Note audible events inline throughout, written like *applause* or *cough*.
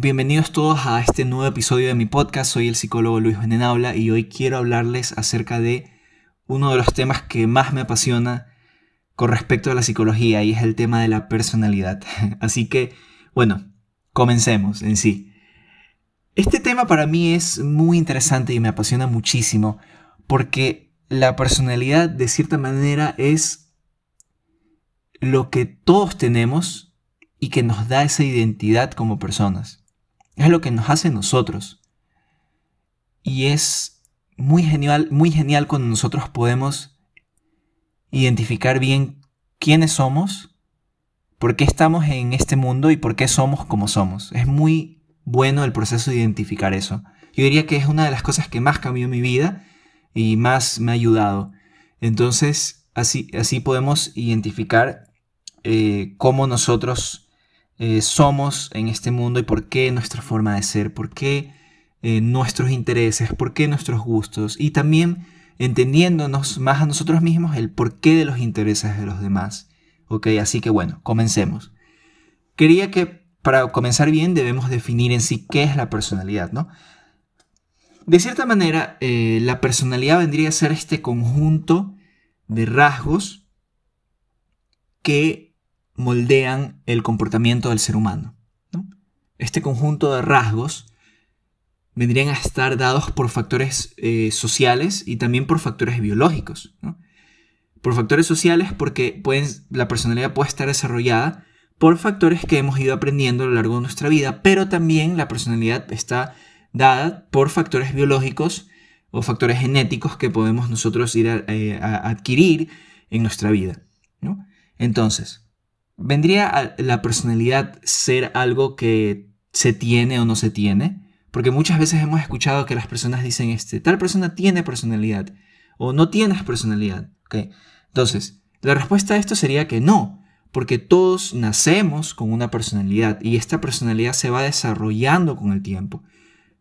Bienvenidos todos a este nuevo episodio de mi podcast. Soy el psicólogo Luis Venenabla y hoy quiero hablarles acerca de uno de los temas que más me apasiona con respecto a la psicología y es el tema de la personalidad. *laughs* Así que, bueno, comencemos en sí. Este tema para mí es muy interesante y me apasiona muchísimo porque la personalidad de cierta manera es lo que todos tenemos y que nos da esa identidad como personas. Es lo que nos hace nosotros. Y es muy genial, muy genial cuando nosotros podemos identificar bien quiénes somos, por qué estamos en este mundo y por qué somos como somos. Es muy bueno el proceso de identificar eso. Yo diría que es una de las cosas que más cambió mi vida y más me ha ayudado. Entonces, así, así podemos identificar eh, cómo nosotros eh, somos en este mundo y por qué nuestra forma de ser, por qué eh, nuestros intereses, por qué nuestros gustos y también entendiéndonos más a nosotros mismos el porqué de los intereses de los demás. Ok, así que bueno, comencemos. Quería que para comenzar bien debemos definir en sí qué es la personalidad, ¿no? De cierta manera, eh, la personalidad vendría a ser este conjunto de rasgos que moldean el comportamiento del ser humano. Este conjunto de rasgos vendrían a estar dados por factores eh, sociales y también por factores biológicos. Por factores sociales porque la personalidad puede estar desarrollada por factores que hemos ido aprendiendo a lo largo de nuestra vida, pero también la personalidad está dada por factores biológicos o factores genéticos que podemos nosotros ir a, eh, adquirir en nuestra vida. Entonces, ¿Vendría la personalidad ser algo que se tiene o no se tiene? Porque muchas veces hemos escuchado que las personas dicen, este, tal persona tiene personalidad o no tienes personalidad. Entonces, la respuesta a esto sería que no, porque todos nacemos con una personalidad y esta personalidad se va desarrollando con el tiempo.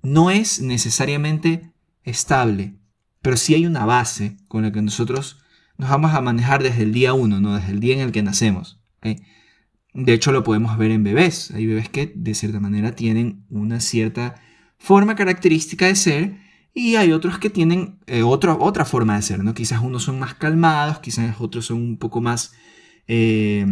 No es necesariamente estable, pero sí hay una base con la que nosotros nos vamos a manejar desde el día uno, ¿no? desde el día en el que nacemos. De hecho, lo podemos ver en bebés. Hay bebés que de cierta manera tienen una cierta forma característica de ser y hay otros que tienen eh, otra forma de ser. ¿no? Quizás unos son más calmados, quizás otros son un poco más... Eh,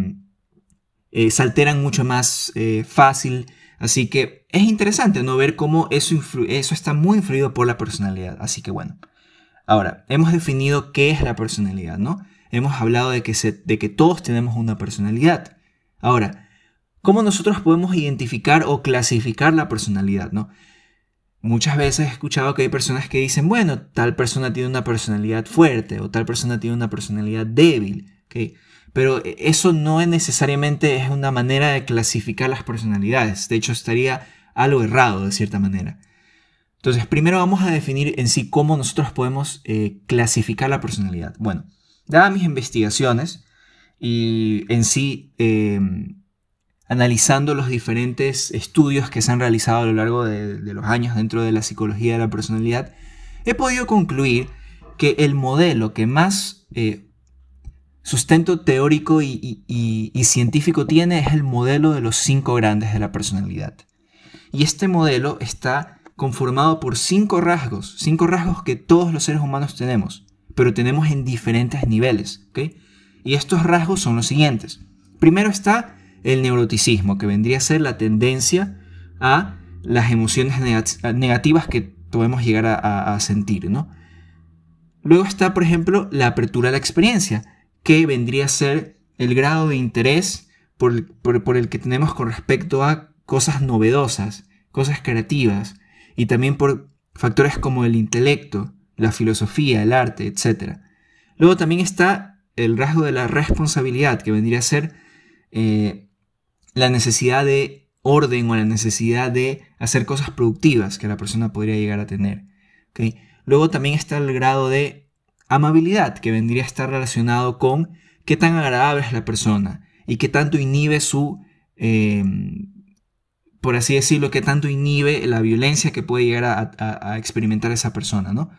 eh, se alteran mucho más fácil. Así que es interesante no ver cómo eso, eso está muy influido por la personalidad. Así que bueno. Ahora, hemos definido qué es la personalidad, ¿no? Hemos hablado de que, de que todos tenemos una personalidad. Ahora, ¿cómo nosotros podemos identificar o clasificar la personalidad? ¿no? Muchas veces he escuchado que hay personas que dicen, bueno, tal persona tiene una personalidad fuerte o tal persona tiene una personalidad débil. Pero eso no es necesariamente es una manera de clasificar las personalidades. De hecho, estaría algo errado de cierta manera. Entonces, primero vamos a definir en sí cómo nosotros podemos eh, clasificar la personalidad. Bueno, Dadas mis investigaciones y en sí eh, analizando los diferentes estudios que se han realizado a lo largo de, los años dentro de la psicología de la personalidad, he podido concluir que el modelo que más eh, sustento teórico y, científico tiene es el modelo de los cinco grandes de la personalidad. Y este modelo está conformado por cinco rasgos, cinco rasgos que todos los seres humanos tenemos pero tenemos en diferentes niveles. Y estos rasgos son los siguientes. Primero está el neuroticismo, que vendría a ser la tendencia a las emociones negativas que podemos llegar a, sentir. ¿no? Luego está, por ejemplo, la apertura a la experiencia, que vendría a ser el grado de interés por, por el que tenemos con respecto a cosas novedosas, cosas creativas, y también por factores como el intelecto, la filosofía, el arte, etc. Luego también está el rasgo de la responsabilidad, que vendría a ser eh, la necesidad de orden o la necesidad de hacer cosas productivas que la persona podría llegar a tener. Luego también está el grado de amabilidad, que vendría a estar relacionado con qué tan agradable es la persona y qué tanto inhibe su, em, por así decirlo, qué tanto inhibe la violencia que puede llegar a, a experimentar esa persona, ¿no?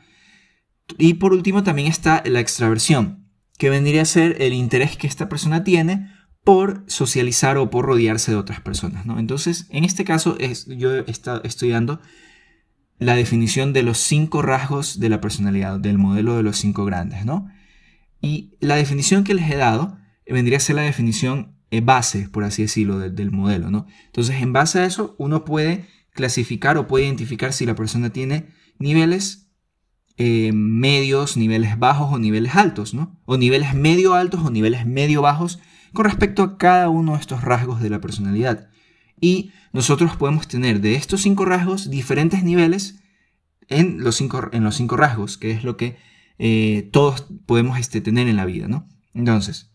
Y por último también está la extraversión, que vendría a ser el interés que esta persona tiene por socializar o por rodearse de otras personas. ¿no? Entonces, en este caso, es, yo he estado estudiando la definición de los cinco rasgos de la personalidad, del modelo de los cinco grandes. ¿no? Y la definición que les he dado vendría a ser la definición eh, base, por así decirlo, del modelo. ¿no? Entonces, en base a eso, uno puede clasificar o puede identificar si la persona tiene niveles eh, medios, niveles bajos o niveles altos, ¿no? O niveles medio altos o niveles medio bajos con respecto a cada uno de estos rasgos de la personalidad. Y nosotros podemos tener de estos cinco rasgos diferentes niveles en los cinco, en los cinco rasgos, que es lo que eh, todos podemos este, tener en la vida. Entonces,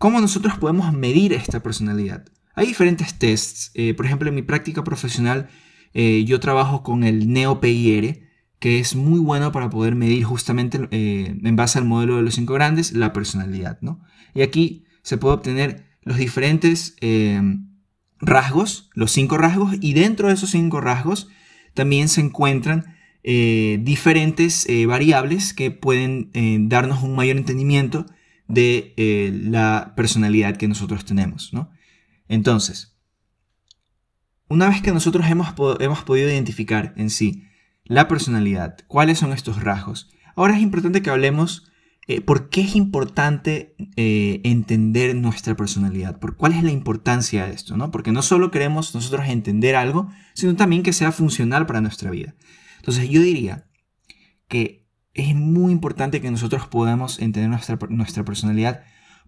¿cómo nosotros podemos medir esta personalidad? Hay diferentes tests. Eh, por ejemplo, en mi práctica profesional yo trabajo con el NeoPIR, que es muy bueno para poder medir justamente en base al modelo de los cinco grandes la personalidad, ¿no? Y aquí se puede obtener los diferentes eh, rasgos, los cinco rasgos, y dentro de esos cinco rasgos también se encuentran eh, diferentes eh, variables que pueden darnos un mayor entendimiento de la personalidad que nosotros tenemos. Entonces, una vez que nosotros hemos, hemos podido identificar en sí la personalidad, cuáles son estos rasgos, ahora es importante que hablemos eh, ¿por qué es importante eh, entender nuestra personalidad? ¿Por cuál es la importancia de esto? ¿no? Porque no solo queremos nosotros entender algo, sino también que sea funcional para nuestra vida. Entonces yo diría que es muy importante que nosotros podamos entender nuestra, nuestra personalidad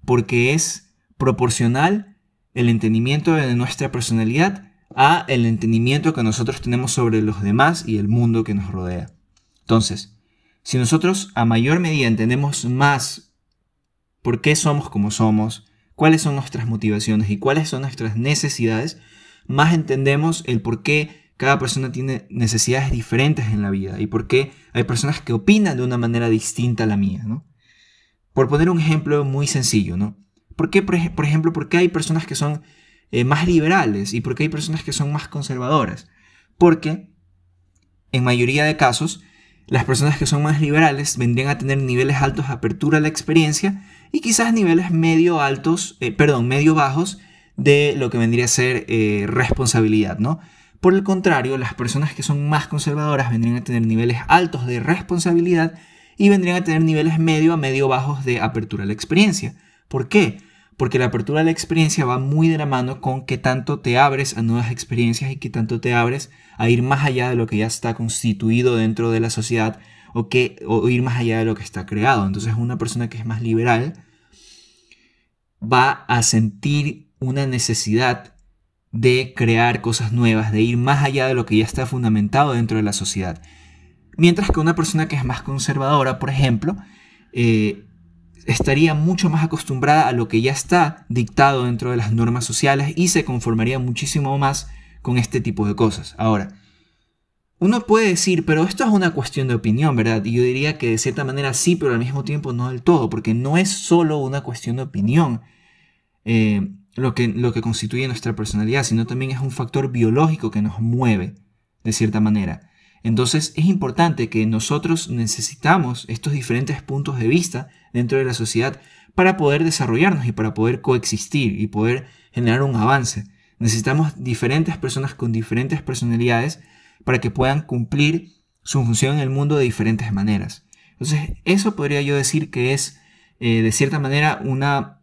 porque es proporcional el entendimiento de nuestra personalidad a el entendimiento que nosotros tenemos sobre los demás y el mundo que nos rodea. Entonces, si nosotros a mayor medida entendemos más por qué somos como somos, cuáles son nuestras motivaciones y cuáles son nuestras necesidades, más entendemos el por qué cada persona tiene necesidades diferentes en la vida y por qué hay personas que opinan de una manera distinta a la mía, ¿no? Por poner un ejemplo muy sencillo, ¿no? ¿Por qué, por, ejemplo, por qué hay personas que son eh, más liberales y por qué hay personas que son más conservadoras? Porque, en mayoría de casos, las personas que son más liberales vendrían a tener niveles altos de apertura a la experiencia y quizás niveles medio altos, eh, perdón, medio bajos de lo que vendría a ser eh, responsabilidad, ¿no? Por el contrario, las personas que son más conservadoras vendrían a tener niveles altos de responsabilidad y vendrían a tener niveles medio a medio bajos de apertura a la experiencia. ¿Por qué? Porque la apertura a la experiencia va muy de la mano con qué tanto te abres a nuevas experiencias y qué tanto te abres a ir más allá de lo que ya está constituido dentro de la sociedad o, que, o ir más allá de lo que está creado. Entonces una persona que es más liberal va a sentir una necesidad de crear cosas nuevas, de ir más allá de lo que ya está fundamentado dentro de la sociedad. Mientras que una persona que es más conservadora, por ejemplo, eh, estaría mucho más acostumbrada a lo que ya está dictado dentro de las normas sociales y se conformaría muchísimo más con este tipo de cosas. Ahora, uno puede decir, pero esto es una cuestión de opinión, ¿verdad? Y yo diría que de cierta manera sí, pero al mismo tiempo no del todo, porque no es solo una cuestión de opinión eh, lo, que, lo que constituye nuestra personalidad, sino también es un factor biológico que nos mueve, de cierta manera. Entonces es importante que nosotros necesitamos estos diferentes puntos de vista dentro de la sociedad para poder desarrollarnos y para poder coexistir y poder generar un avance. Necesitamos diferentes personas con diferentes personalidades para que puedan cumplir su función en el mundo de diferentes maneras. Entonces eso podría yo decir que es eh, de cierta manera una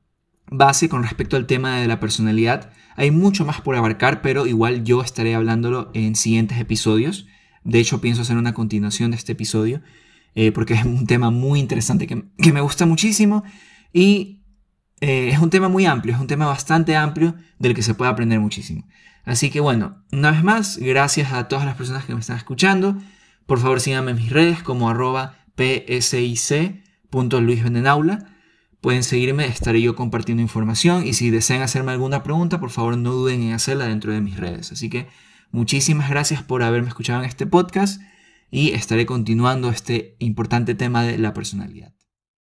base con respecto al tema de la personalidad. Hay mucho más por abarcar, pero igual yo estaré hablándolo en siguientes episodios. De hecho, pienso hacer una continuación de este episodio eh, porque es un tema muy interesante que, me gusta muchísimo y eh, es un tema muy amplio, es un tema bastante amplio del que se puede aprender muchísimo. Así que bueno, una vez más, gracias a todas las personas que me están escuchando. Por favor, síganme en mis redes como arroba psic.luisvendenaula. Pueden seguirme, estaré yo compartiendo información y si desean hacerme alguna pregunta, por favor no duden en hacerla dentro de mis redes. Así que Muchísimas gracias por haberme escuchado en este podcast y estaré continuando este importante tema de la personalidad.